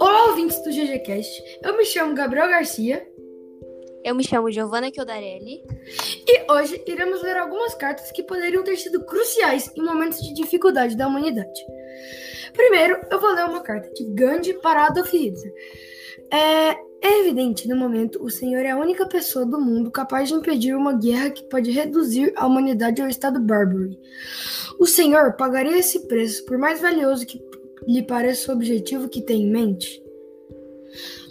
Olá, ouvintes do GGCast. Eu me chamo Gabriel Garcia. Eu me chamo Giovanna Chiodarelli. E hoje iremos ler algumas cartas que poderiam ter sido cruciais em momentos de dificuldade da humanidade. Primeiro, eu vou ler uma carta de Gandhi para Adolf Hitler. É, é evidente, no momento, o Senhor é a única pessoa do mundo capaz de impedir uma guerra que pode reduzir a humanidade ao estado bárbaro. O Senhor pagaria esse preço, por mais valioso que lhe pareça o objetivo que tem em mente?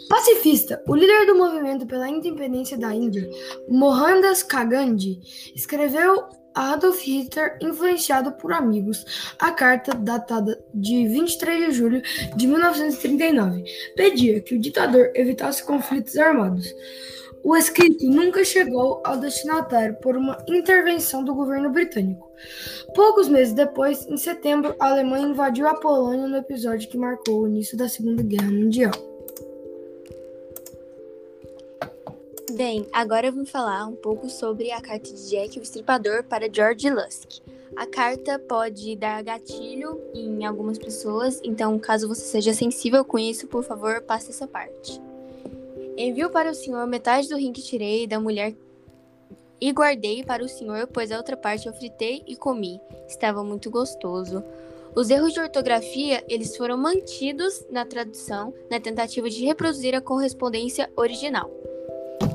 Pacifista, o líder do movimento pela independência da Índia, Mohandas Gandhi, escreveu Adolf Hitler, influenciado por amigos, a carta datada de 23 de julho de 1939 pedia que o ditador evitasse conflitos armados. O escrito nunca chegou ao destinatário por uma intervenção do governo britânico. Poucos meses depois, em setembro, a Alemanha invadiu a Polônia no episódio que marcou o início da Segunda Guerra Mundial. Bem, agora eu vou falar um pouco sobre a carta de Jack, o Estripador, para George Lusk. A carta pode dar gatilho em algumas pessoas, então caso você seja sensível com isso, por favor, passe essa parte. Envio para o senhor metade do rim que tirei da mulher e guardei para o senhor, pois a outra parte eu fritei e comi. Estava muito gostoso. Os erros de ortografia, eles foram mantidos na tradução, na tentativa de reproduzir a correspondência original.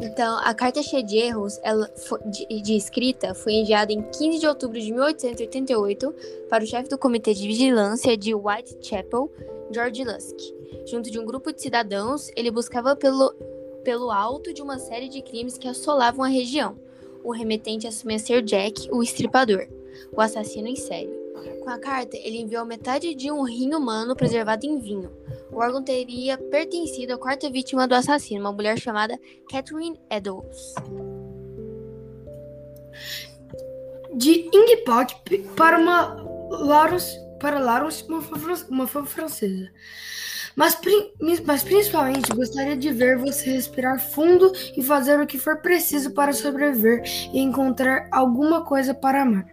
Então, a carta cheia de erros ela de, de, escrita foi enviada em 15 de outubro de 1888 para o chefe do Comitê de Vigilância de Whitechapel, George Lusk. Junto de um grupo de cidadãos, ele buscava pelo, pelo alto de uma série de crimes que assolavam a região. O remetente assumia ser Jack, o estripador, o assassino em série. Com a carta, ele enviou metade de um rim humano preservado em vinho. O órgão teria pertencido à quarta vítima do assassino, uma mulher chamada Catherine Eddowes. De Ingpot para uma Lawrence, para Lawrence, uma fã, uma fã francesa. Mas, mas principalmente gostaria de ver você respirar fundo e fazer o que for preciso para sobreviver e encontrar alguma coisa para amar.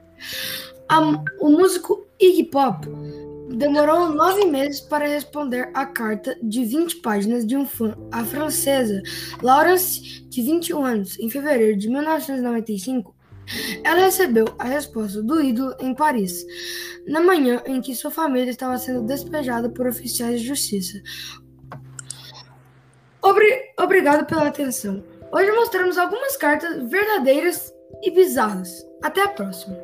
A, o músico Iggy Pop demorou nove meses para responder à carta de 20 páginas de um fã, a francesa Laurence, de 21 anos. Em fevereiro de 1995, ela recebeu a resposta do ídolo em Paris, na manhã em que sua família estava sendo despejada por oficiais de justiça. Obri obrigado pela atenção. Hoje mostramos algumas cartas verdadeiras e bizarras. Até a próxima!